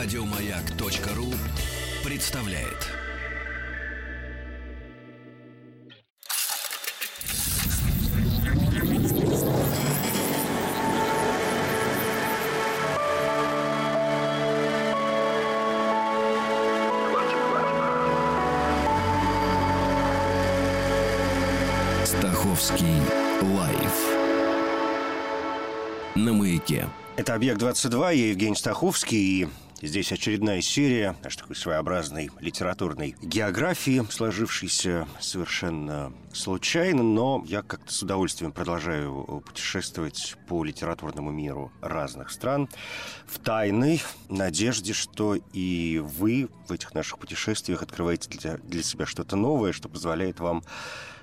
Радиомаяк.ру представляет. Стаховский лайф на маяке. Это «Объект-22», я Евгений Стаховский, и Здесь очередная серия нашей такой своеобразной литературной географии, сложившейся совершенно случайно, но я как-то с удовольствием продолжаю путешествовать по литературному миру разных стран в тайной надежде, что и вы в этих наших путешествиях открываете для, для себя что-то новое, что позволяет вам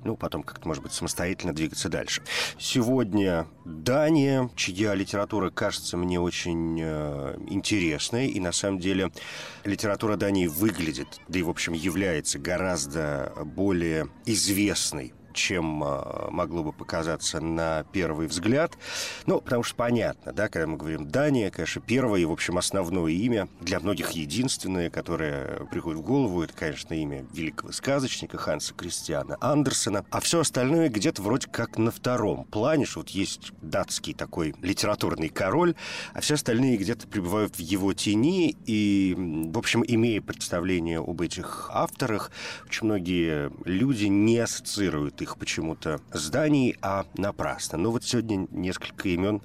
ну, потом как-то, может быть, самостоятельно двигаться дальше. Сегодня Дания, чья литература кажется мне очень э, интересной, и на самом деле литература Дании выглядит, да и, в общем, является гораздо более известной чем а, могло бы показаться на первый взгляд. Ну, потому что понятно, да, когда мы говорим Дания, конечно, первое и, в общем, основное имя, для многих единственное, которое приходит в голову, это, конечно, имя великого сказочника Ханса Кристиана Андерсена. А все остальное где-то вроде как на втором плане, что вот есть датский такой литературный король, а все остальные где-то пребывают в его тени, и, в общем, имея представление об этих авторах, очень многие люди не ассоциируют их почему-то зданий, а напрасно. Но вот сегодня несколько имен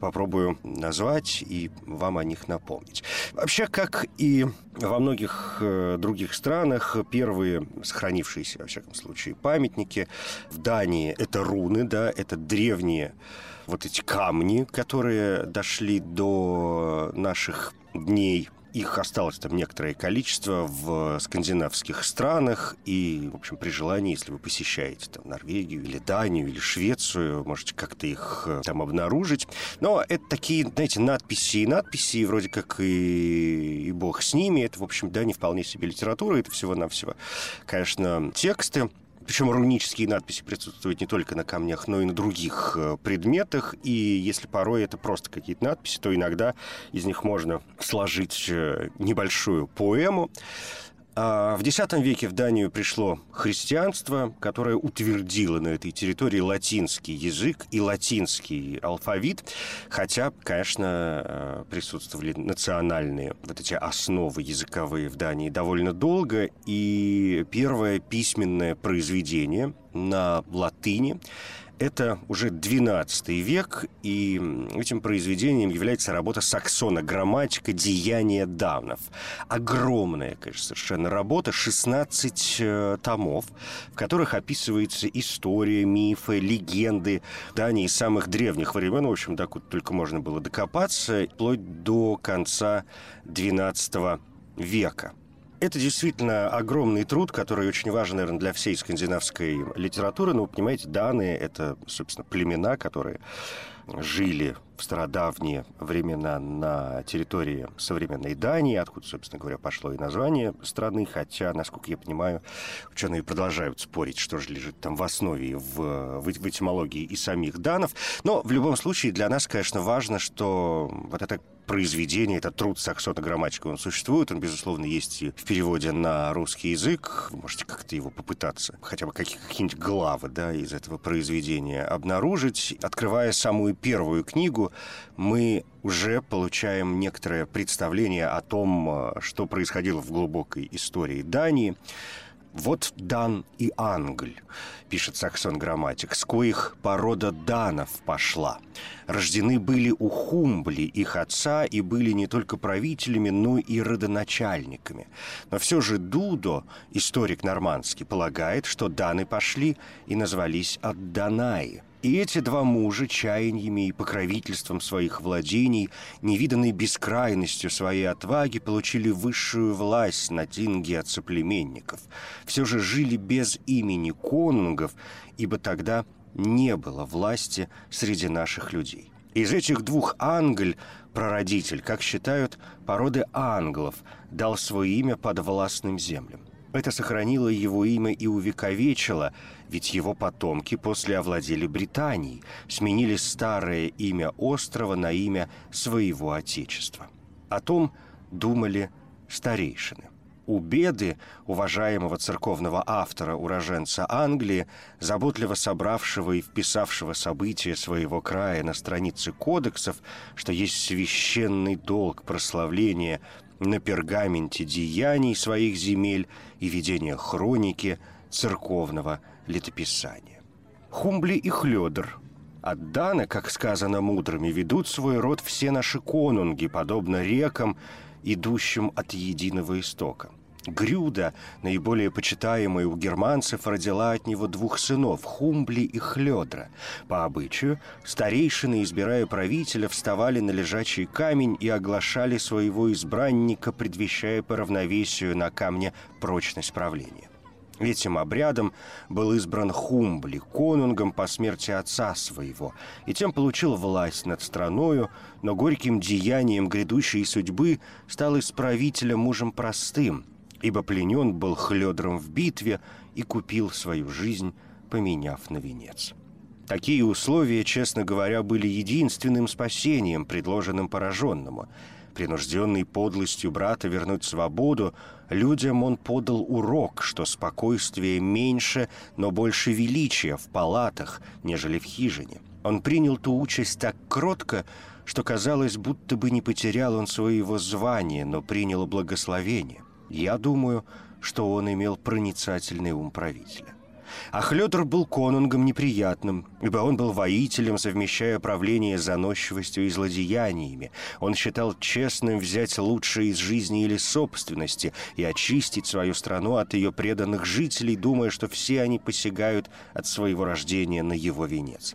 попробую назвать и вам о них напомнить. Вообще, как и во многих э, других странах, первые сохранившиеся, во всяком случае, памятники в Дании – это руны, да, это древние вот эти камни, которые дошли до наших дней их осталось там некоторое количество в скандинавских странах. И, в общем, при желании, если вы посещаете там Норвегию или Данию или Швецию, можете как-то их э, там обнаружить. Но это такие, знаете, надписи и надписи, вроде как и, и бог с ними. Это, в общем, да, не вполне себе литература, это всего-навсего, конечно, тексты. Причем рунические надписи присутствуют не только на камнях, но и на других э, предметах. И если порой это просто какие-то надписи, то иногда из них можно сложить э, небольшую поэму. А в X веке в Данию пришло христианство, которое утвердило на этой территории латинский язык и латинский алфавит, хотя, конечно, э, присутствовали национальные вот эти основы языковые в Дании довольно долго, и первое письменное произведение на латыни это уже 12 век, и этим произведением является работа Саксона «Грамматика деяния давнов». Огромная, конечно, совершенно работа, 16 э, томов, в которых описывается история, мифы, легенды Дании самых древних времен, в общем, так вот только можно было докопаться, вплоть до конца 12 века. Это действительно огромный труд, который очень важен, наверное, для всей скандинавской литературы. Но, вы понимаете, данные — это, собственно, племена, которые жили в стародавние времена на территории современной Дании, откуда, собственно говоря, пошло и название страны, хотя, насколько я понимаю, ученые продолжают спорить, что же лежит там в основе в, в, в этимологии и самих данов. Но в любом случае для нас, конечно, важно, что вот это произведение, это труд Саксона грамматика, он существует, он, безусловно, есть и в переводе на русский язык. Вы можете как-то его попытаться, хотя бы какие-нибудь главы да, из этого произведения обнаружить. Открывая самую первую книгу, мы уже получаем некоторое представление о том, э, что происходило в глубокой истории Дании. Вот Дан и Англь, пишет Саксон Грамматик, с коих порода данов пошла. Рождены были у Хумбли, их отца, и были не только правителями, но и родоначальниками. Но все же Дудо, историк нормандский, полагает, что даны пошли и назвались от Данаи – и эти два мужа чаяниями и покровительством своих владений, невиданной бескрайностью своей отваги, получили высшую власть над инги от соплеменников. Все же жили без имени конунгов, ибо тогда не было власти среди наших людей. Из этих двух Англь, прародитель, как считают, породы англов, дал свое имя под властным землям. Это сохранило его имя и увековечило, ведь его потомки после овладели Британией, сменили старое имя острова на имя своего отечества. О том, думали старейшины. У Беды, уважаемого церковного автора, уроженца Англии, заботливо собравшего и вписавшего события своего края на страницы кодексов, что есть священный долг прославления на пергаменте деяний своих земель и ведения хроники церковного летописания. Хумбли и Хлёдр от Дана, как сказано мудрыми, ведут свой род все наши конунги, подобно рекам, идущим от единого истока. Грюда, наиболее почитаемая у германцев, родила от него двух сынов – Хумбли и Хлёдра. По обычаю, старейшины, избирая правителя, вставали на лежачий камень и оглашали своего избранника, предвещая по равновесию на камне прочность правления. Этим обрядом был избран Хумбли, конунгом по смерти отца своего, и тем получил власть над страною, но горьким деянием грядущей судьбы стал исправителем мужем простым, ибо пленен был хледром в битве и купил свою жизнь, поменяв на венец. Такие условия, честно говоря, были единственным спасением, предложенным пораженному – принужденный подлостью брата вернуть свободу, людям он подал урок, что спокойствие меньше, но больше величия в палатах, нежели в хижине. Он принял ту участь так кротко, что казалось, будто бы не потерял он своего звания, но принял благословение. Я думаю, что он имел проницательный ум правителя. А Хлёдр был конунгом неприятным, ибо он был воителем, совмещая правление заносчивостью и злодеяниями. Он считал честным взять лучшее из жизни или собственности и очистить свою страну от ее преданных жителей, думая, что все они посягают от своего рождения на его венец.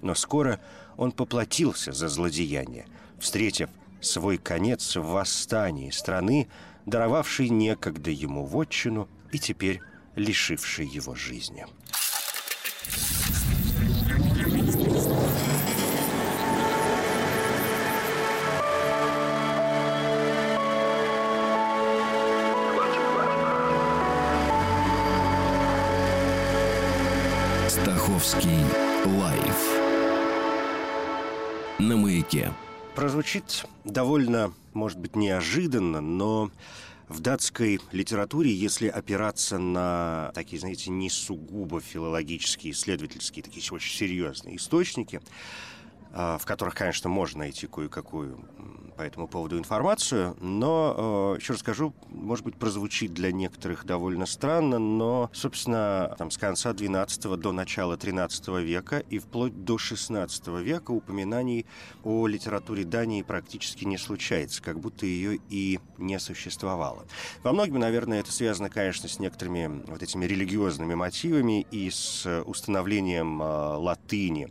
Но скоро он поплатился за злодеяние, встретив свой конец в восстании страны, даровавшей некогда ему вотчину и теперь лишивший его жизни. Стаховский лайф на маяке. Прозвучит довольно, может быть, неожиданно, но в датской литературе, если опираться на такие, знаете, не сугубо филологические, исследовательские, такие очень серьезные источники, в которых, конечно, можно найти кое-какую по этому поводу информацию, но, э, еще раз скажу, может быть, прозвучит для некоторых довольно странно, но, собственно, там, с конца XII до начала XIII века и вплоть до XVI века упоминаний о литературе Дании практически не случается, как будто ее и не существовало. Во многом, наверное, это связано, конечно, с некоторыми вот этими религиозными мотивами и с установлением э, латыни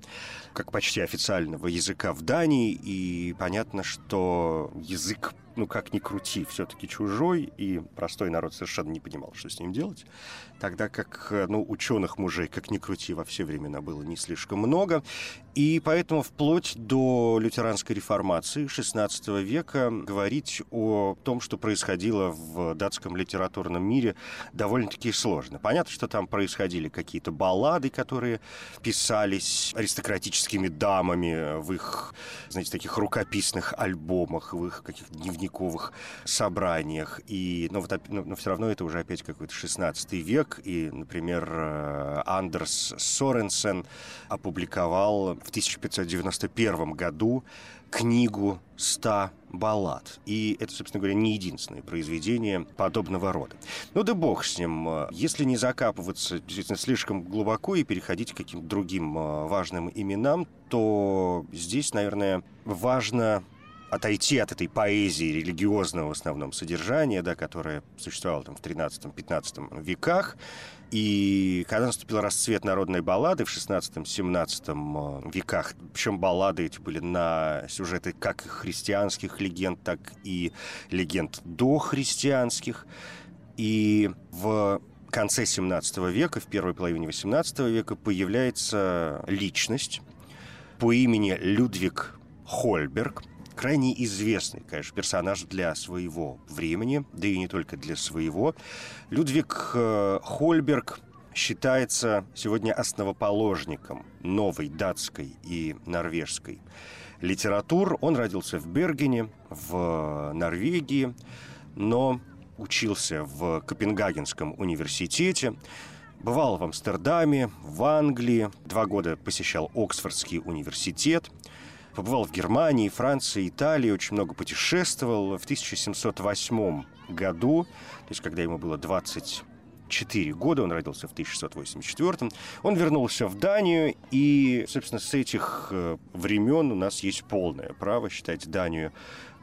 как почти официального языка в Дании, и понятно, что язык ну, как ни крути, все-таки чужой, и простой народ совершенно не понимал, что с ним делать. Тогда как, ну, ученых мужей, как ни крути, во все времена было не слишком много. И поэтому вплоть до лютеранской реформации XVI века говорить о том, что происходило в датском литературном мире, довольно-таки сложно. Понятно, что там происходили какие-то баллады, которые писались аристократическими дамами в их, знаете, таких рукописных альбомах, в их каких-то дневниковых собраниях. И, но, вот, но, но все равно это уже опять какой-то 16 век. И, например, э, Андерс Соренсен опубликовал в 1591 году книгу «100 баллад». И это, собственно говоря, не единственное произведение подобного рода. Ну да бог с ним. Если не закапываться действительно слишком глубоко и переходить к каким-то другим э, важным именам, то здесь, наверное, важно отойти от этой поэзии религиозного в основном содержания, да, которая существовала там в 13-15 веках. И когда наступил расцвет народной баллады в 16-17 э, веках, причем баллады эти были на сюжеты как христианских легенд, так и легенд дохристианских. И в конце 17 века, в первой половине 18 века появляется личность по имени Людвиг Хольберг – крайне известный, конечно, персонаж для своего времени, да и не только для своего. Людвиг э, Хольберг считается сегодня основоположником новой датской и норвежской литератур. Он родился в Бергене, в Норвегии, но учился в Копенгагенском университете, бывал в Амстердаме, в Англии, два года посещал Оксфордский университет, побывал в Германии, Франции, Италии, очень много путешествовал. В 1708 году, то есть когда ему было 20 4 года, он родился в 1684 он вернулся в Данию, и, собственно, с этих э, времен у нас есть полное право считать Данию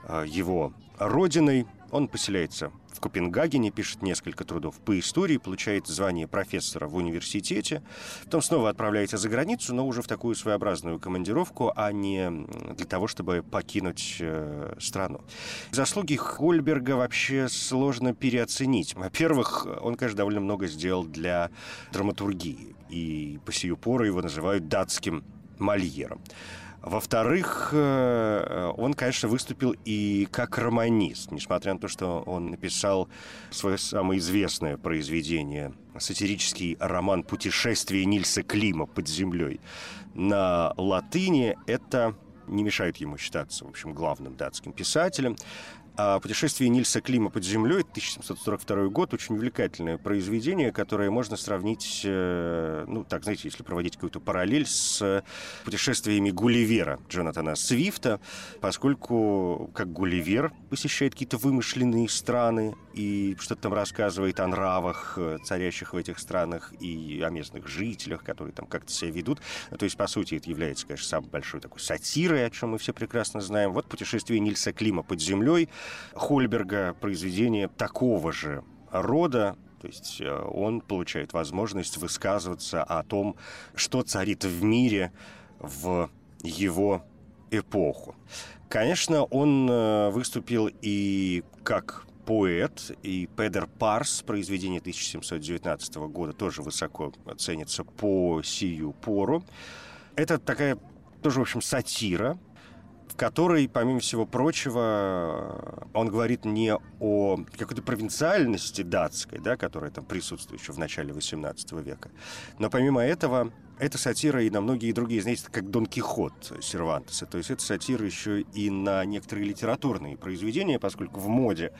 э, его родиной. Он поселяется в Копенгагене, пишет несколько трудов по истории, получает звание профессора в университете, потом снова отправляется за границу, но уже в такую своеобразную командировку, а не для того, чтобы покинуть э, страну. Заслуги Хольберга вообще сложно переоценить. Во-первых, он, конечно, довольно много сделал для драматургии, и по сию пору его называют датским Мольером. Во-вторых, э, он, конечно, выступил и как романист, несмотря на то, что он написал свое самое известное произведение, сатирический роман «Путешествие Нильса Клима под землей» на латыни. Это не мешает ему считаться, в общем, главным датским писателем. А «Путешествие Нильса Клима под землей» 1742 год очень увлекательное произведение, которое можно сравнить, э, ну, так, знаете, если проводить какую-то параллель с путешествиями Гулливера Джонатана Свифта, поскольку как Гулливер посещает какие-то вымышленные страны и что-то там рассказывает о нравах, э, царящих в этих странах, и о местных жителях, которые там как-то себя ведут. То есть, по сути, это является, конечно, самой большой такой сатирой, о чем мы все прекрасно знаем. Вот «Путешествие Нильса Клима под землей» Хольберга произведение такого же рода, то есть э, он получает возможность высказываться о том, что царит в мире в его эпоху. Конечно, он э, выступил и как поэт, и Педер Парс, произведение 1719 года, тоже высоко ценится по сию пору. Это такая тоже, в общем, сатира, которой, помимо всего прочего, он говорит не о какой-то провинциальности датской, да, которая там присутствует еще в начале XVIII века, но помимо этого это сатира и на многие другие, знаете, как Дон Кихот Сервантеса. То есть это сатира еще и на некоторые литературные произведения, поскольку в моде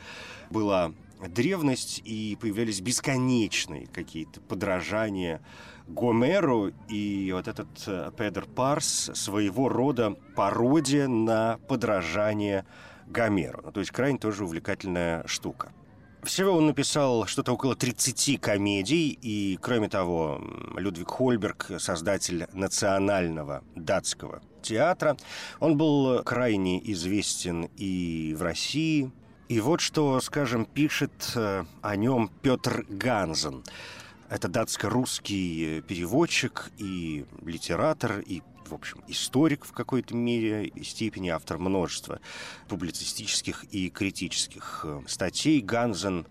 была древность и появлялись бесконечные какие-то подражания Гомеру, и вот этот э, Педер Парс своего рода пародия на подражание Гомеру. Ну, то есть крайне тоже увлекательная штука. Всего он написал что-то около 30 комедий, и, кроме того, Людвиг Хольберг, создатель национального датского театра, он был крайне известен и в России. И вот что, скажем, пишет э, о нем Петр Ганзен – это датско-русский переводчик и литератор, и в общем, историк в какой-то мере и степени, автор множества публицистических и критических э, статей. Ганзен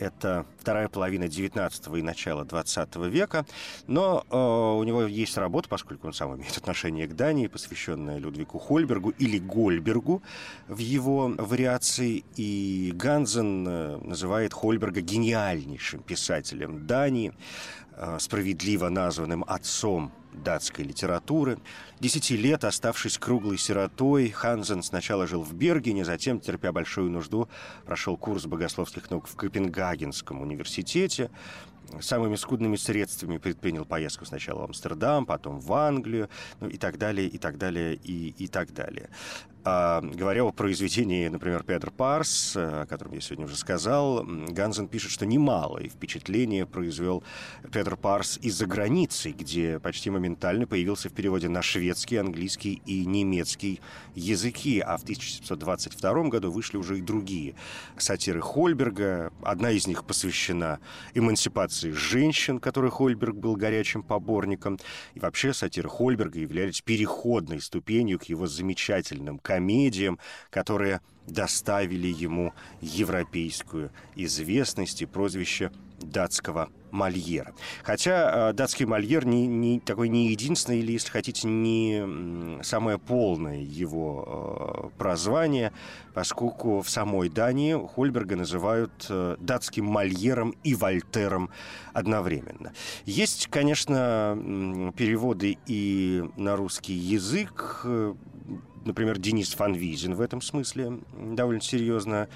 это вторая половина 19 и начало 20 века, но э, у него есть работа, поскольку он сам имеет отношение к Дании, посвященная Людвигу Хольбергу или Гольбергу в его вариации, и Ганзен э, называет Хольберга гениальнейшим писателем Дании, справедливо названным отцом датской литературы. Десяти лет, оставшись круглой сиротой, Ханзен сначала жил в Бергене, затем, терпя большую нужду, прошел курс богословских наук в Копенгагенском университете. Самыми скудными средствами предпринял поездку сначала в Амстердам, потом в Англию, ну и так далее, и так далее, и, и так далее. А, говоря о произведении, например, Педро Парс, о котором я сегодня уже сказал, Ганзен пишет, что немалое впечатление произвел Педро Парс из-за границы, где почти моментально появился в переводе на шведский, английский и немецкий языки, а в 1722 году вышли уже и другие сатиры Хольберга. Одна из них посвящена эмансипации женщин, которой Хольберг был горячим поборником. И вообще сатиры Хольберга являлись переходной ступенью к его замечательным комедиям, которые доставили ему европейскую известность и прозвище датского Мольера. Хотя э, датский Мольер не, не такой не единственный, или, если хотите, не самое полное его э, прозвание, поскольку в самой Дании Хольберга называют э, датским Мольером и Вольтером одновременно. Есть, конечно, переводы и на русский язык, э, например, Денис Фанвизин в этом смысле довольно серьезно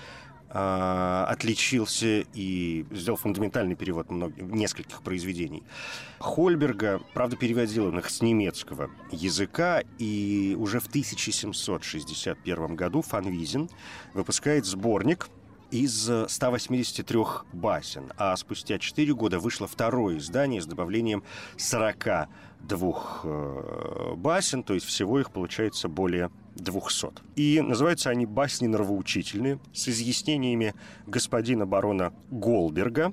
а, отличился и сделал фундаментальный перевод многих, нескольких произведений. Хольберга, правда, переводил он их с немецкого языка, и уже в 1761 году Фанвизин выпускает сборник из 183 басен, а спустя 4 года вышло второе издание с добавлением 42 э, басен, то есть всего их получается более 200. И называются они «Басни нравоучительные» с изъяснениями господина барона Голберга.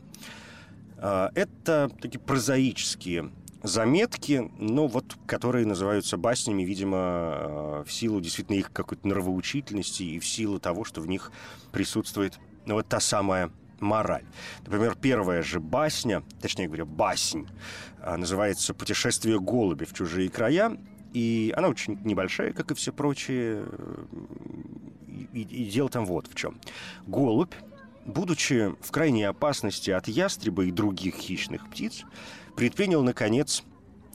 А, это такие прозаические заметки, но вот которые называются баснями, видимо, а, в силу действительно их какой-то нравоучительности и в силу того, что в них присутствует ну, вот та самая мораль. Например, первая же басня, точнее говоря, басень, а, называется «Путешествие голуби в чужие края», и она очень небольшая, как и все прочие. И, и дело там вот в чем. Голубь, будучи в крайней опасности от ястреба и других хищных птиц, предпринял, наконец,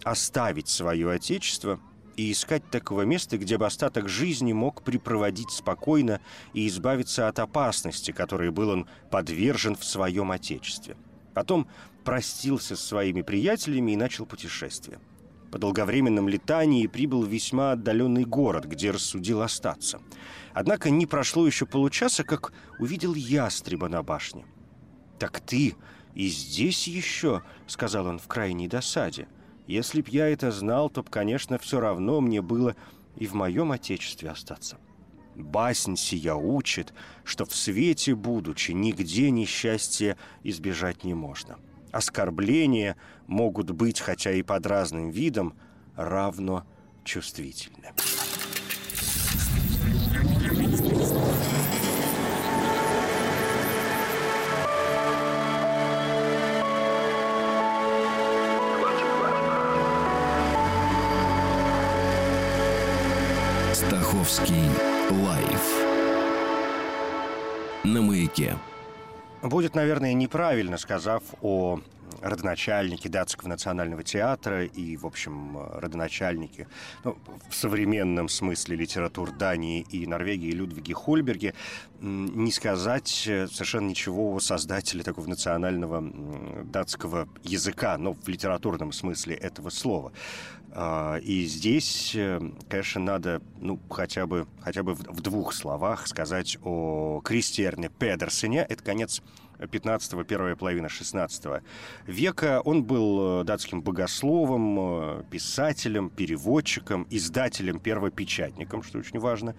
оставить свое отечество и искать такого места, где бы остаток жизни мог припроводить спокойно и избавиться от опасности, которой был он подвержен в своем отечестве. Потом простился с своими приятелями и начал путешествие. По долговременном летании прибыл в весьма отдаленный город, где рассудил остаться. Однако не прошло еще получаса, как увидел ястреба на башне. «Так ты и здесь еще?» — сказал он в крайней досаде. «Если б я это знал, то б, конечно, все равно мне было и в моем отечестве остаться». Басень сия учит, что в свете будучи нигде несчастья избежать не можно оскорбления могут быть, хотя и под разным видом, равно чувствительны. Стаховский лайф на маяке. Будет, наверное, неправильно, сказав о родоначальнике датского национального театра и, в общем, родоначальнике ну, в современном смысле литератур Дании и Норвегии Людвиге Хольберге, не сказать э, совершенно ничего о создателе такого национального датского языка, но в литературном смысле этого слова. А, и здесь, э, конечно, надо, ну, хотя бы, хотя бы в двух словах сказать о Кристиерне Педерсене. Это конец 15-го, первая половина 16 века. Он был э, датским богословом, э, писателем, переводчиком, издателем, первопечатником, что очень важно,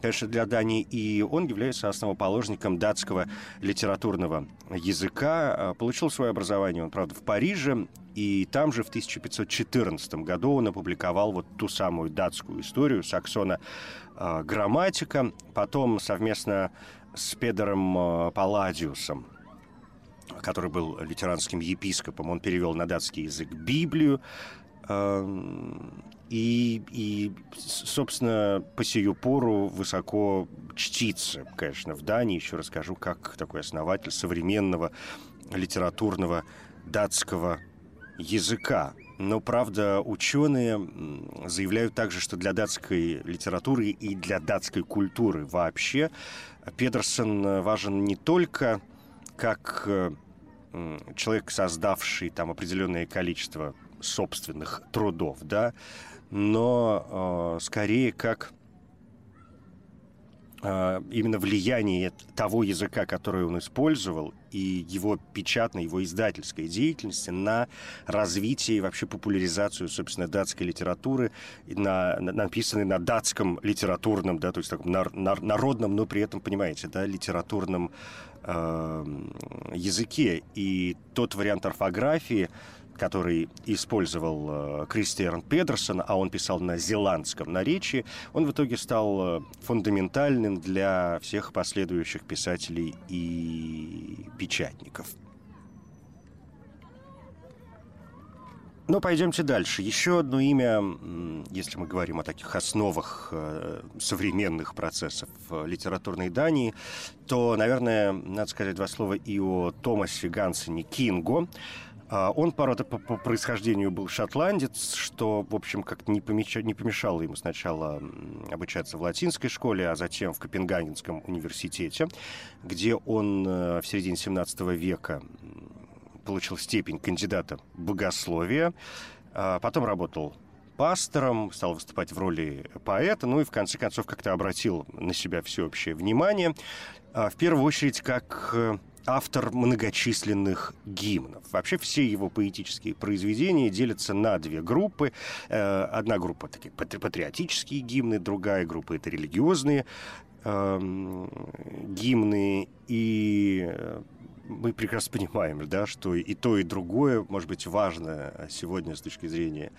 конечно, для Дании. И он является основоположником датского литературного языка. Э, получил свое образование он, правда, в Париже, и там же в 1514 году он опубликовал вот ту самую датскую историю Саксона э, «Грамматика». Потом совместно с Педером э, Палладиусом который был лютеранским епископом, он перевел на датский язык Библию. И, и, собственно, по сию пору высоко чтится, конечно, в Дании. Еще расскажу, как такой основатель современного литературного датского языка. Но, правда, ученые заявляют также, что для датской литературы и для датской культуры вообще Педерсон важен не только как э, человек, создавший там определенное количество собственных трудов, да, но э, скорее как э, именно влияние того языка, который он использовал, и его печатной, его издательской деятельности на развитие и вообще популяризацию, собственно, датской литературы, на, на, написанной на датском литературном, да, то есть таком нар, нар, народном, но при этом, понимаете, да, литературном э, языке. И тот вариант орфографии, который использовал э, Кристиан Педерсон, а он писал на зеландском наречии, он в итоге стал э, фундаментальным для всех последующих писателей и печатников. Но пойдемте дальше. Еще одно имя, если мы говорим о таких основах э, современных процессов литературной Дании, то, наверное, надо сказать два слова и о Томасе Гансене Кинго. А, он, правда, по, по происхождению был шотландец, что, в общем, как-то не, помешало ему сначала обучаться в латинской школе, а затем в Копенгагенском университете, где он э, в середине 17 века получил степень кандидата богословия, а, потом работал пастором, стал выступать в роли поэта, ну и в конце концов как-то обратил на себя всеобщее внимание, а, в первую очередь как э, автор многочисленных гимнов. Вообще все его поэтические произведения делятся на две группы. Э, одна группа такие патриотические гимны, другая группа это религиозные эм, гимны. И э, мы прекрасно понимаем, да, что и то, и другое может быть важно сегодня с точки зрения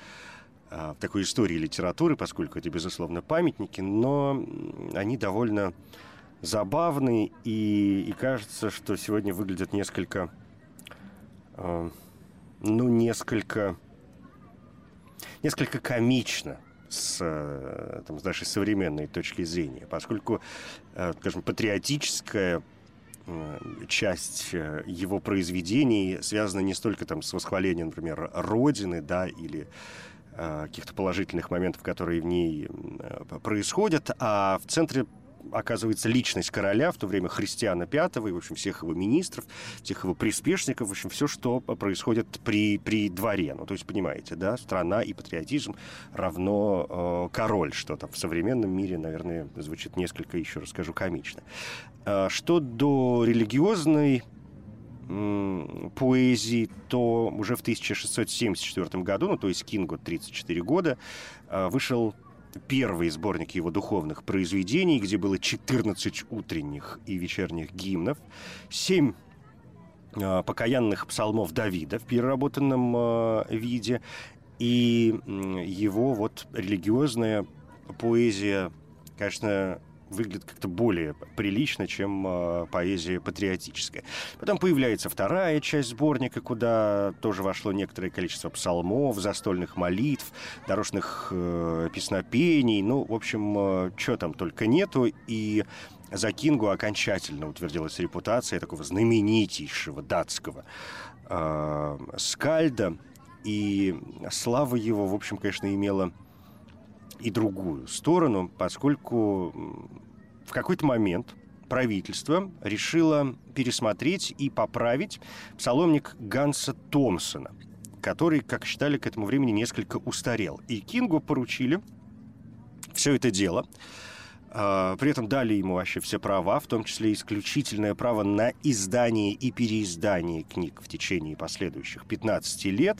э, такой истории литературы, поскольку это, безусловно, памятники, но они довольно забавный, и, и кажется, что сегодня выглядят несколько, э, ну, несколько, несколько комично с, э, там, с нашей современной точки зрения, поскольку, э, скажем, патриотическая э, часть э, его произведений связана не столько там с восхвалением, например, Родины, да, или э, каких-то положительных моментов, которые в ней происходят, а в центре оказывается личность короля, в то время Христиана V, и, в общем, всех его министров, всех его приспешников, в общем, все, что происходит при, при дворе. Ну, то есть, понимаете, да, страна и патриотизм равно э, король, что там в современном мире, наверное, звучит несколько, еще расскажу, комично. Э, что до религиозной поэзии, то уже в 1674 году, ну то есть Кингу 34 года, э, вышел первый сборник его духовных произведений, где было 14 утренних и вечерних гимнов, 7 э, покаянных псалмов Давида в переработанном э, виде, и его вот религиозная поэзия, конечно, выглядит как-то более прилично, чем э, поэзия патриотическая. Потом появляется вторая часть сборника, куда тоже вошло некоторое количество псалмов, застольных молитв, дорожных э, песнопений. Ну, в общем, э, что там только нету. И за Кингу окончательно утвердилась репутация такого знаменитейшего датского э, скальда. И слава его, в общем, конечно, имела и другую сторону, поскольку в какой-то момент правительство решило пересмотреть и поправить псаломник Ганса Томпсона, который, как считали, к этому времени несколько устарел. И Кингу поручили все это дело при этом дали ему вообще все права, в том числе исключительное право на издание и переиздание книг в течение последующих 15 лет.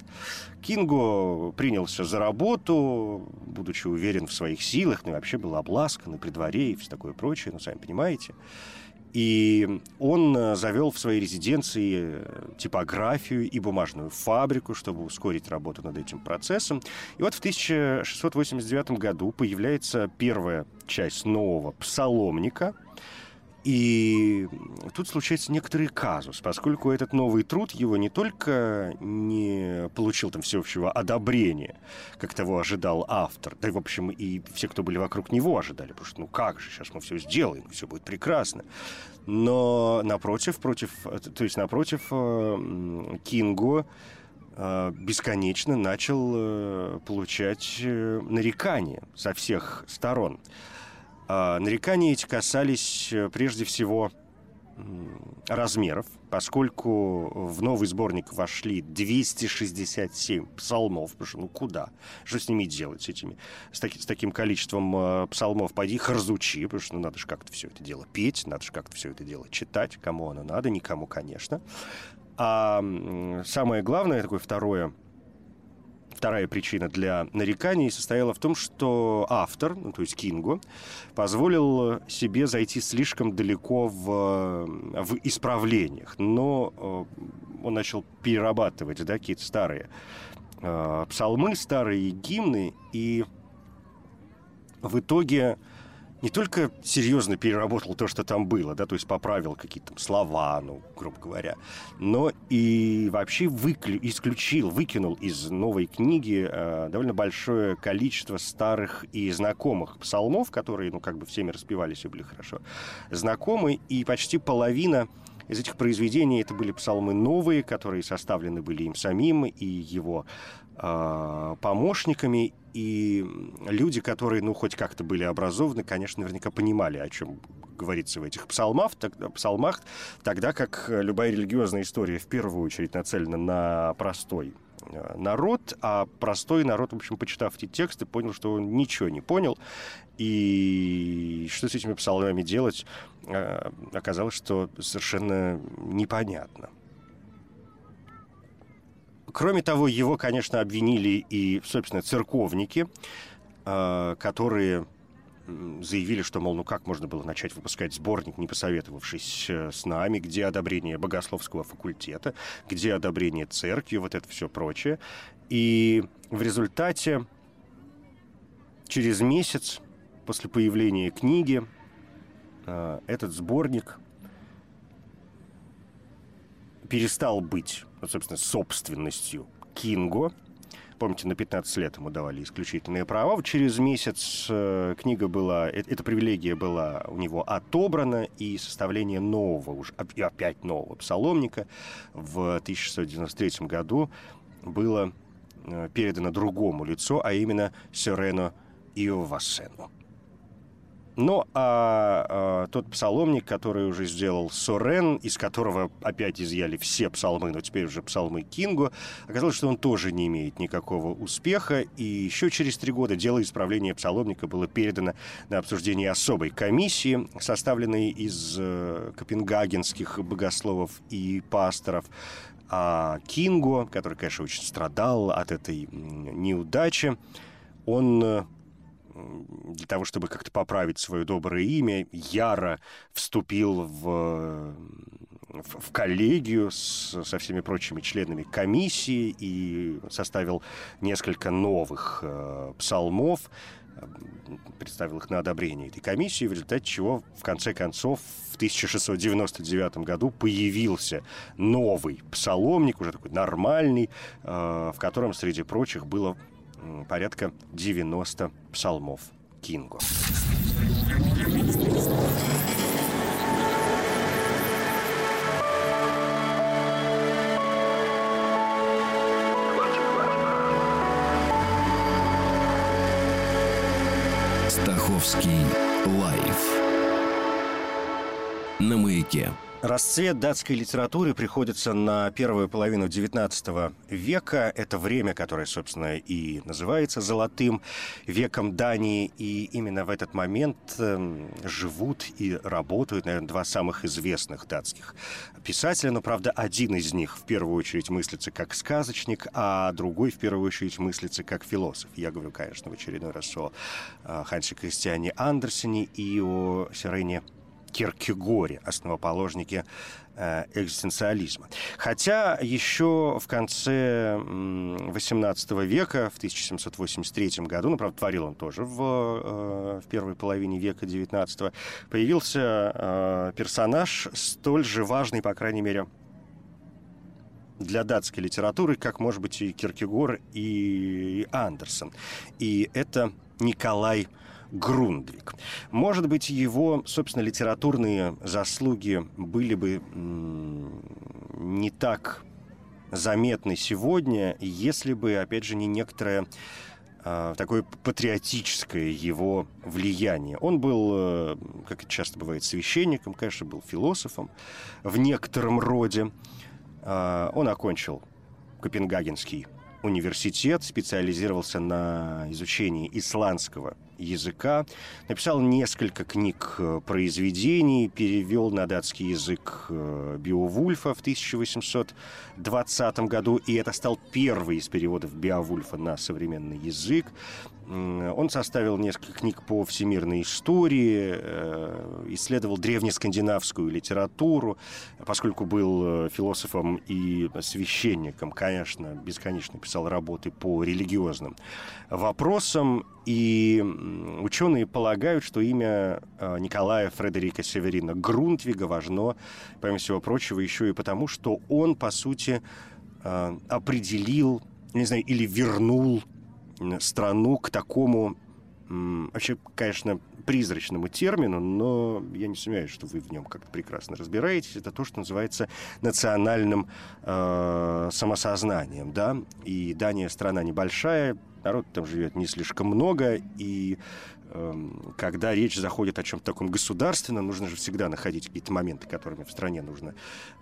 Кинго принялся за работу, будучи уверен в своих силах, ну и вообще был обласкан и при дворе и все такое прочее, ну, сами понимаете. И он э, завел в своей резиденции э, типографию и бумажную фабрику, чтобы ускорить работу над этим процессом. И вот в 1689 году появляется первая часть нового псаломника – и тут случается некоторый казус, поскольку этот новый труд его не только не получил там всеобщего одобрения, как того ожидал автор, да и, в общем, и все, кто были вокруг него, ожидали, потому что, ну как же, сейчас мы все сделаем, все будет прекрасно. Но напротив, против, то есть напротив, э, Кингу э, бесконечно начал э, получать нарекания со всех сторон. А, нарекания эти касались э, прежде всего размеров, поскольку в новый сборник вошли 267 псалмов, потому что ну куда? Что с ними делать, с, этими, с, таки, с таким количеством э, псалмов? Пойди их разучи, потому что ну, надо же как-то все это дело петь, надо же как-то все это дело читать, кому оно надо, никому, конечно. А самое главное, такое второе Вторая причина для нареканий состояла в том, что автор, ну, то есть Кингу, позволил себе зайти слишком далеко в, в исправлениях. Но э, он начал перерабатывать да, какие-то старые э, псалмы, старые гимны, и в итоге не только серьезно переработал то, что там было, да, то есть поправил какие-то там слова, ну, грубо говоря, но и вообще выклю, исключил, выкинул из новой книги э, довольно большое количество старых и знакомых псалмов, которые, ну, как бы всеми распевались и были хорошо знакомы, и почти половина из этих произведений это были псалмы новые, которые составлены были им самим и его э, помощниками, и люди, которые, ну, хоть как-то были образованы, конечно, наверняка понимали, о чем говорится в этих псалмах, тогда, псалмах, тогда как любая религиозная история в первую очередь нацелена на простой э, народ, а простой народ, в общем, почитав эти тексты, понял, что он ничего не понял, и что с этими псалмами делать, э, оказалось, что совершенно непонятно. Кроме того, его, конечно, обвинили и, собственно, церковники, э, которые заявили, что, мол, ну как можно было начать выпускать сборник, не посоветовавшись э, с нами, где одобрение богословского факультета, где одобрение церкви, вот это все прочее. И в результате через месяц после появления книги э, этот сборник перестал быть ну, собственно, собственностью Кинго. Помните, на 15 лет ему давали исключительные права. Через месяц э, книга была, э, эта привилегия была у него отобрана, и составление нового, уже опять нового псаломника в 1693 году было э, передано другому лицу, а именно Сюрено Иовасену. Ну, а, а тот псаломник, который уже сделал Сорен, из которого опять изъяли все псалмы, но теперь уже псалмы Кингу, оказалось, что он тоже не имеет никакого успеха, и еще через три года дело исправления псаломника было передано на обсуждение особой комиссии, составленной из э, копенгагенских богословов и пасторов, а Кинго, который, конечно, очень страдал от этой неудачи, он э, для того, чтобы как-то поправить свое доброе имя, яро вступил в, в, в коллегию с, со всеми прочими членами комиссии и составил несколько новых э, псалмов, представил их на одобрение этой комиссии, в результате чего, в конце концов, в 1699 году появился новый псаломник, уже такой нормальный, э, в котором, среди прочих, было порядка 90 псалмов Кинго. Стаховский лайф на маяке. Расцвет датской литературы приходится на первую половину XIX века. Это время, которое, собственно, и называется «золотым веком Дании». И именно в этот момент э, живут и работают, наверное, два самых известных датских писателя. Но, правда, один из них в первую очередь мыслится как сказочник, а другой в первую очередь мыслится как философ. Я говорю, конечно, в очередной раз о э, Хансе Кристиане Андерсене и о Сирене Киркегоре, основоположнике э, экзистенциализма. Хотя еще в конце XVIII века, в 1783 году, ну, правда, творил он тоже в, э, в первой половине века XIX, появился э, персонаж столь же важный, по крайней мере, для датской литературы, как, может быть, и Киркегор, и Андерсон. И это Николай Грундвик. Может быть, его, собственно, литературные заслуги были бы не так заметны сегодня, если бы, опять же, не некоторое а, такое патриотическое его влияние. Он был, э, как это часто бывает, священником, конечно, был философом в некотором роде. А, он окончил Копенгагенский университет, специализировался на изучении исландского языка, написал несколько книг э, произведений, перевел на датский язык э, Биовульфа в 1820 году, и это стал первый из переводов Биовульфа на современный язык. Он составил несколько книг по всемирной истории, э, исследовал древнескандинавскую литературу, поскольку был э, философом и священником, конечно, бесконечно писал работы по религиозным вопросам. И ученые полагают, что имя э, Николая Фредерика Северина Грунтвига важно, помимо всего прочего, еще и потому, что он, по сути, определил, не знаю, или вернул страну к такому вообще, конечно, призрачному термину, но я не сомневаюсь, что вы в нем как-то прекрасно разбираетесь. Это то, что называется национальным э, самосознанием, да. И Дания страна небольшая, народ там живет не слишком много, и когда речь заходит о чем-то таком государственном, нужно же всегда находить какие-то моменты, которыми в стране нужно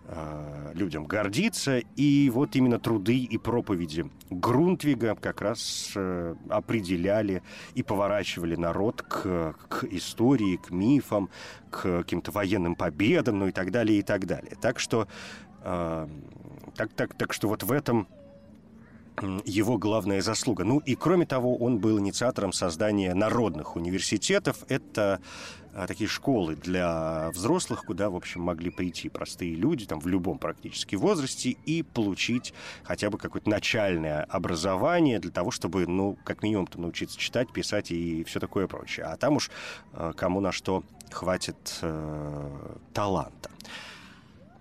э, людям гордиться. И вот именно труды и проповеди Грунтвига как раз э, определяли и поворачивали народ к, к истории, к мифам, к каким-то военным победам, ну и так далее, и так далее. Так что, э, так, так, так что вот в этом его главная заслуга. Ну и кроме того, он был инициатором создания народных университетов. Это а, такие школы для взрослых, куда, в общем, могли прийти простые люди, там, в любом практически возрасте, и получить хотя бы какое-то начальное образование для того, чтобы, ну, как минимум, там, научиться читать, писать и все такое прочее. А там уж а, кому на что хватит э, таланта.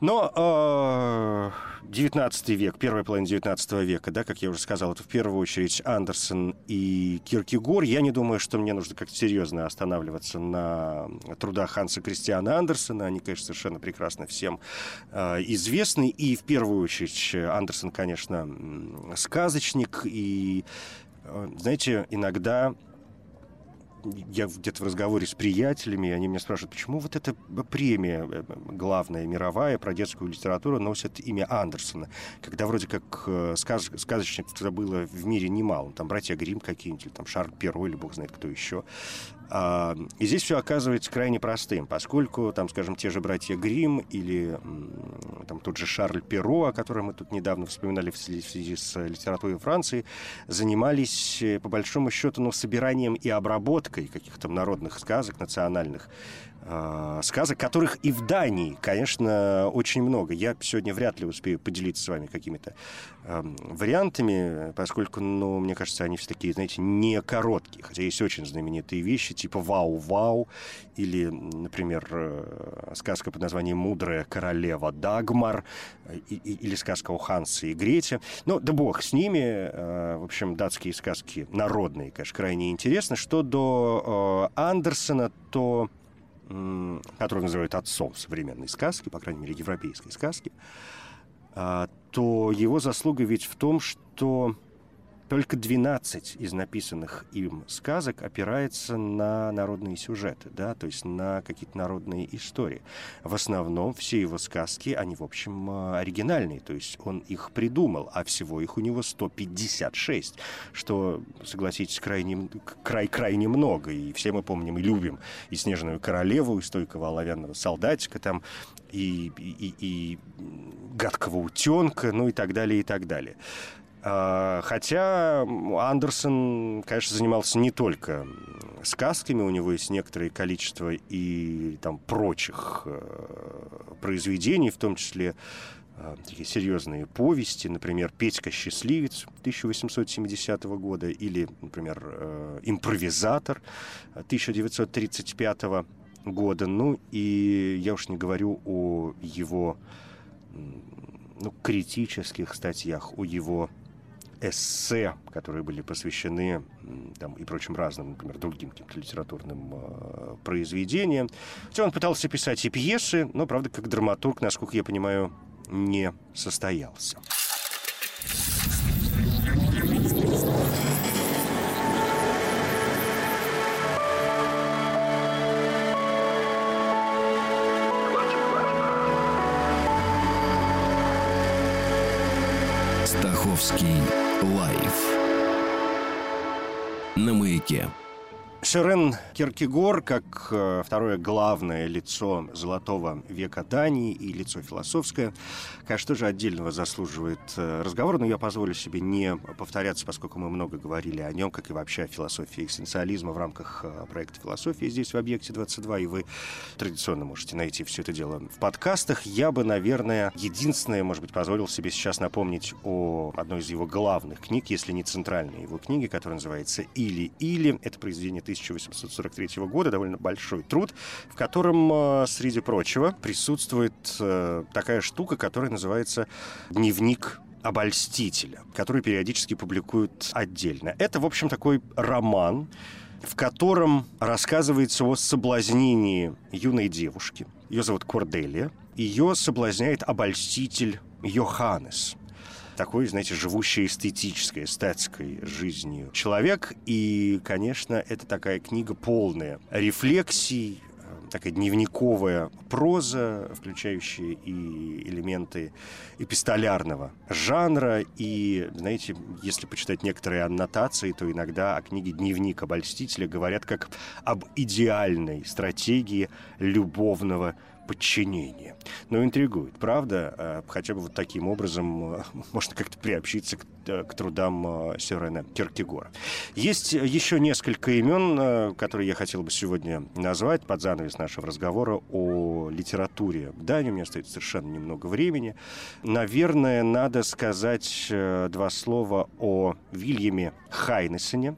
Но э, 19 век, первая половина 19 века, да, как я уже сказал, это в первую очередь Андерсон и Киркегор. Я не думаю, что мне нужно как-то серьезно останавливаться на трудах Ханса Кристиана Андерсона. Они, конечно, совершенно прекрасно всем э, известны. И в первую очередь Андерсон, конечно, сказочник. И, э, знаете, иногда я где-то в разговоре с приятелями, они меня спрашивают, почему вот эта премия э, главная, мировая, про детскую литературу носит имя Андерсона, когда вроде как э, сказ сказочников было в мире немало. Там братья Грим какие-нибудь, или там Шарль Перо, или бог знает кто еще. А, и здесь все оказывается крайне простым, поскольку, там, скажем, те же братья Грим или там, тот же Шарль Перо, о котором мы тут недавно вспоминали в связи с литературой Франции, занимались, э, по большому счету, ну, собиранием и обработкой каких-то народных сказок национальных, э, сказок, которых и в Дании, конечно, очень много. Я сегодня вряд ли успею поделиться с вами какими-то э, вариантами, поскольку, ну, мне кажется, они все такие, знаете, не короткие, хотя есть очень знаменитые вещи, типа «Вау-вау», или, например, э, сказка под названием «Мудрая королева Дагмар», и, и, или сказка о Хансе и Грете. Ну, да бог с ними. Э, в общем, датские сказки народные, конечно, крайне интересны. Что до э, Андерсона, то который называют отцом современной сказки, по крайней мере, европейской сказки, а, то его заслуга ведь в том, что только 12 из написанных им сказок опирается на народные сюжеты, да, то есть на какие-то народные истории. В основном все его сказки, они, в общем, а, оригинальные, то есть он их придумал, а всего их у него 156, что, согласитесь, крайне, край крайне много, и все мы помним и любим и «Снежную королеву», и «Стойкого оловянного солдатика», там, и, и, и «Гадкого утенка», ну и так далее, и так далее. А, хотя Андерсон, конечно, занимался не только сказками, у него есть некоторое количество и там прочих э, произведений, в том числе э, такие серьезные повести, например, «Петька счастливец» 1870 года или, например, э, «Импровизатор» 1935 года. Ну и я уж не говорю о его ну, критических статьях, о его эссе, которые были посвящены там, и прочим разным, например, другим каким-то литературным э, произведениям. Хотя он пытался писать и пьесы, но, правда, как драматург, насколько я понимаю, не состоялся. Стаховский лайф на маяке. Шерен Киркегор, как э, второе главное лицо золотого века Дании и лицо философское, конечно, тоже отдельного заслуживает э, разговора, но я позволю себе не повторяться, поскольку мы много говорили о нем, как и вообще о философии экстенциализма в рамках э, проекта «Философия» здесь, в «Объекте 22», и вы традиционно можете найти все это дело в подкастах. Я бы, наверное, единственное, может быть, позволил себе сейчас напомнить о одной из его главных книг, если не центральной его книги, которая называется «Или-или». Это произведение 1843 года, довольно большой труд, в котором, э, среди прочего, присутствует э, такая штука, которая называется «Дневник обольстителя», который периодически публикуют отдельно. Это, в общем, такой роман, в котором рассказывается о соблазнении юной девушки. Ее зовут Корделия. Ее соблазняет обольститель Йоханнес такой, знаете, живущий эстетической, эстетской жизнью человек. И, конечно, это такая книга полная рефлексий, э, такая дневниковая проза, включающая и элементы эпистолярного жанра. И, знаете, если почитать некоторые аннотации, то иногда о книге «Дневник обольстителя» говорят как об идеальной стратегии любовного подчинения. Но интригует, правда? А, хотя бы вот таким образом э, можно как-то приобщиться к, э, к трудам э, Сёрена Киркегора. Есть еще несколько имен, которые я хотел бы сегодня назвать под занавес нашего разговора о литературе Дании. У меня стоит совершенно немного времени. Наверное, надо сказать два слова о Вильяме Хайнесене.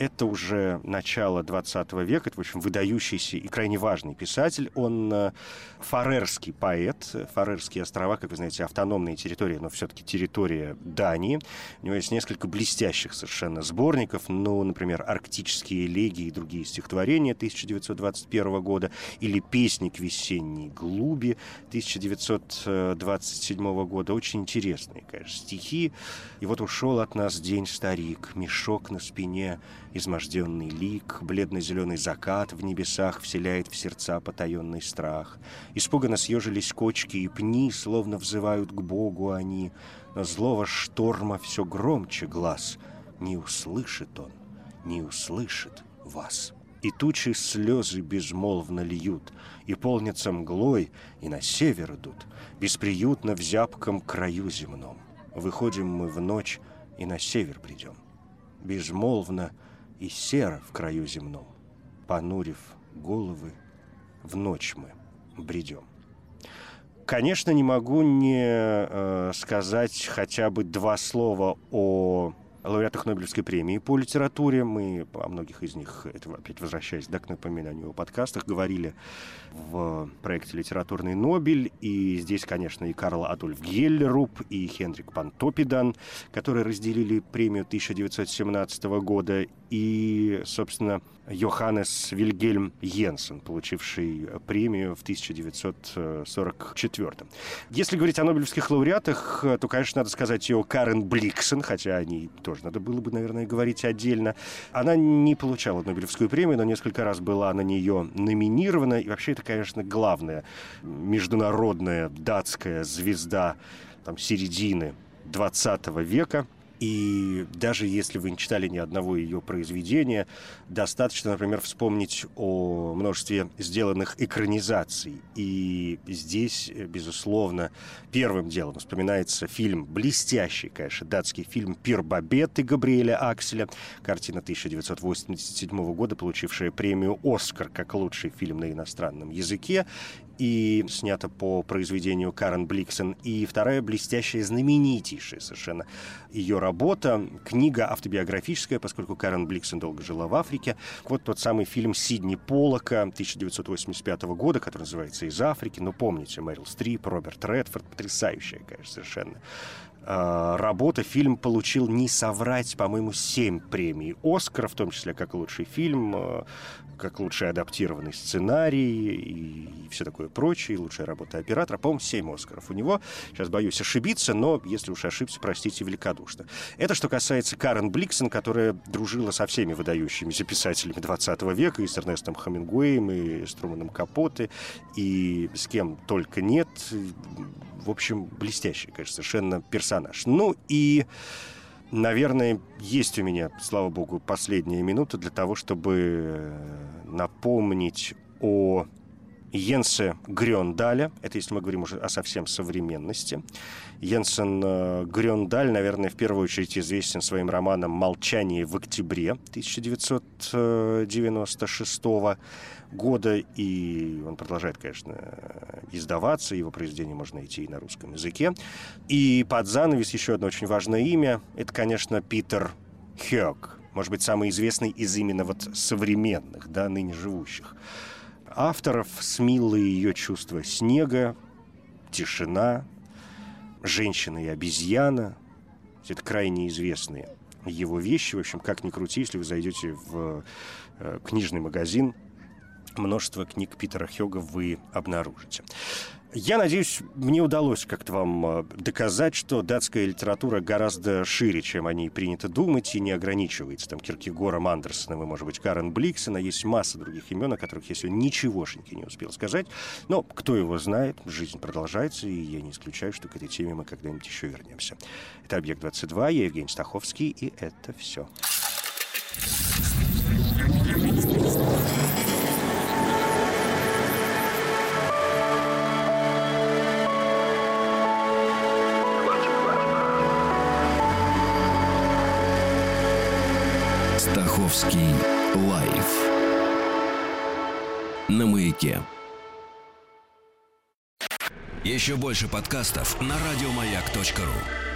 Это уже начало 20 века, это, в общем, выдающийся и крайне важный писатель. Он э, фарерский поэт. Фарерские острова, как вы знаете, автономные территории, но все-таки территория Дании. У него есть несколько блестящих совершенно сборников, ну, например, «Арктические элегии» и другие стихотворения 1921 года, или «Песник весенней глуби» 1927 года. Очень интересные, конечно, стихи. И вот ушел от нас день старик, мешок на спине, изможденный лик, бледно-зеленый закат в небесах вселяет в сердца потаенный страх. Испуганно съежились кочки и пни, словно взывают к Богу они, но злого шторма все громче глаз. Не услышит он, не услышит вас. И тучи слезы безмолвно льют, И полнятся мглой, и на север идут, Бесприютно в зябком краю земном. Выходим мы в ночь, и на север придем. Безмолвно и серо в краю земном, понурив головы, в ночь мы бредем. Конечно, не могу не э, сказать хотя бы два слова о лауреатах Нобелевской премии по литературе. Мы о многих из них, это опять возвращаясь да, к напоминанию о подкастах, говорили в проекте «Литературный Нобель». И здесь, конечно, и Карл Адольф Геллеруп, и Хенрик Пантопидан, которые разделили премию 1917 года, и, собственно, Йоханнес Вильгельм Йенсен, получивший премию в 1944. Если говорить о нобелевских лауреатах, то, конечно, надо сказать и о Карен Бликсен, хотя о ней тоже надо было бы, наверное, говорить отдельно. Она не получала Нобелевскую премию, но несколько раз была на нее номинирована. И вообще это, конечно, главная международная датская звезда там, середины 20 века – и даже если вы не читали ни одного ее произведения, достаточно, например, вспомнить о множестве сделанных экранизаций. И здесь, безусловно, первым делом вспоминается фильм, блестящий, конечно, датский фильм «Пир Бабетты» Габриэля Акселя, картина 1987 года, получившая премию «Оскар» как лучший фильм на иностранном языке и снята по произведению Карен Бликсон, и вторая блестящая, знаменитейшая совершенно ее работа, книга автобиографическая, поскольку Карен Бликсон долго жила в Африке. Вот тот самый фильм Сидни Полока 1985 года, который называется «Из Африки». Ну, помните, Мэрил Стрип, Роберт Редфорд, потрясающая, конечно, совершенно работа. Фильм получил, не соврать, по-моему, семь премий «Оскар», в том числе как лучший фильм, а, как лучший адаптированный сценарий и все такое прочее, лучшая работа оператора. По-моему, семь «Оскаров» у него. Сейчас боюсь ошибиться, но если уж ошибся, простите великодушно. Это что касается Карен Бликсон, которая дружила со всеми выдающимися писателями 20 века, и с Эрнестом Хамингуэем, и с Труманом Капоте, и с кем только нет. В общем, блестящий, конечно, совершенно персонаж. Ну и наверное, есть у меня, слава богу, последняя минута для того, чтобы напомнить о Йенсе Грёндаля. Это если мы говорим уже о совсем современности. Йенсен э, Грёндаль, наверное, в первую очередь известен своим романом «Молчание в октябре» 1996 года. И он продолжает, конечно, издаваться. Его произведения можно найти и на русском языке. И под занавес еще одно очень важное имя. Это, конечно, Питер Хёк. Может быть, самый известный из именно вот современных, да, ныне живущих авторов с ее чувство снега, тишина, женщина и обезьяна. Это крайне известные его вещи. В общем, как ни крути, если вы зайдете в э, книжный магазин, множество книг Питера Хёга вы обнаружите. Я надеюсь, мне удалось как-то вам э, доказать, что датская литература гораздо шире, чем о ней принято думать, и не ограничивается там Киркегором, Андерсоном и, может быть, Карен Бликсона. Есть масса других имен, о которых я сегодня ничегошеньки не успел сказать. Но кто его знает, жизнь продолжается, и я не исключаю, что к этой теме мы когда-нибудь еще вернемся. Это «Объект-22», я Евгений Стаховский, и это все. Маяке. Еще больше подкастов на радиомаяк.ру.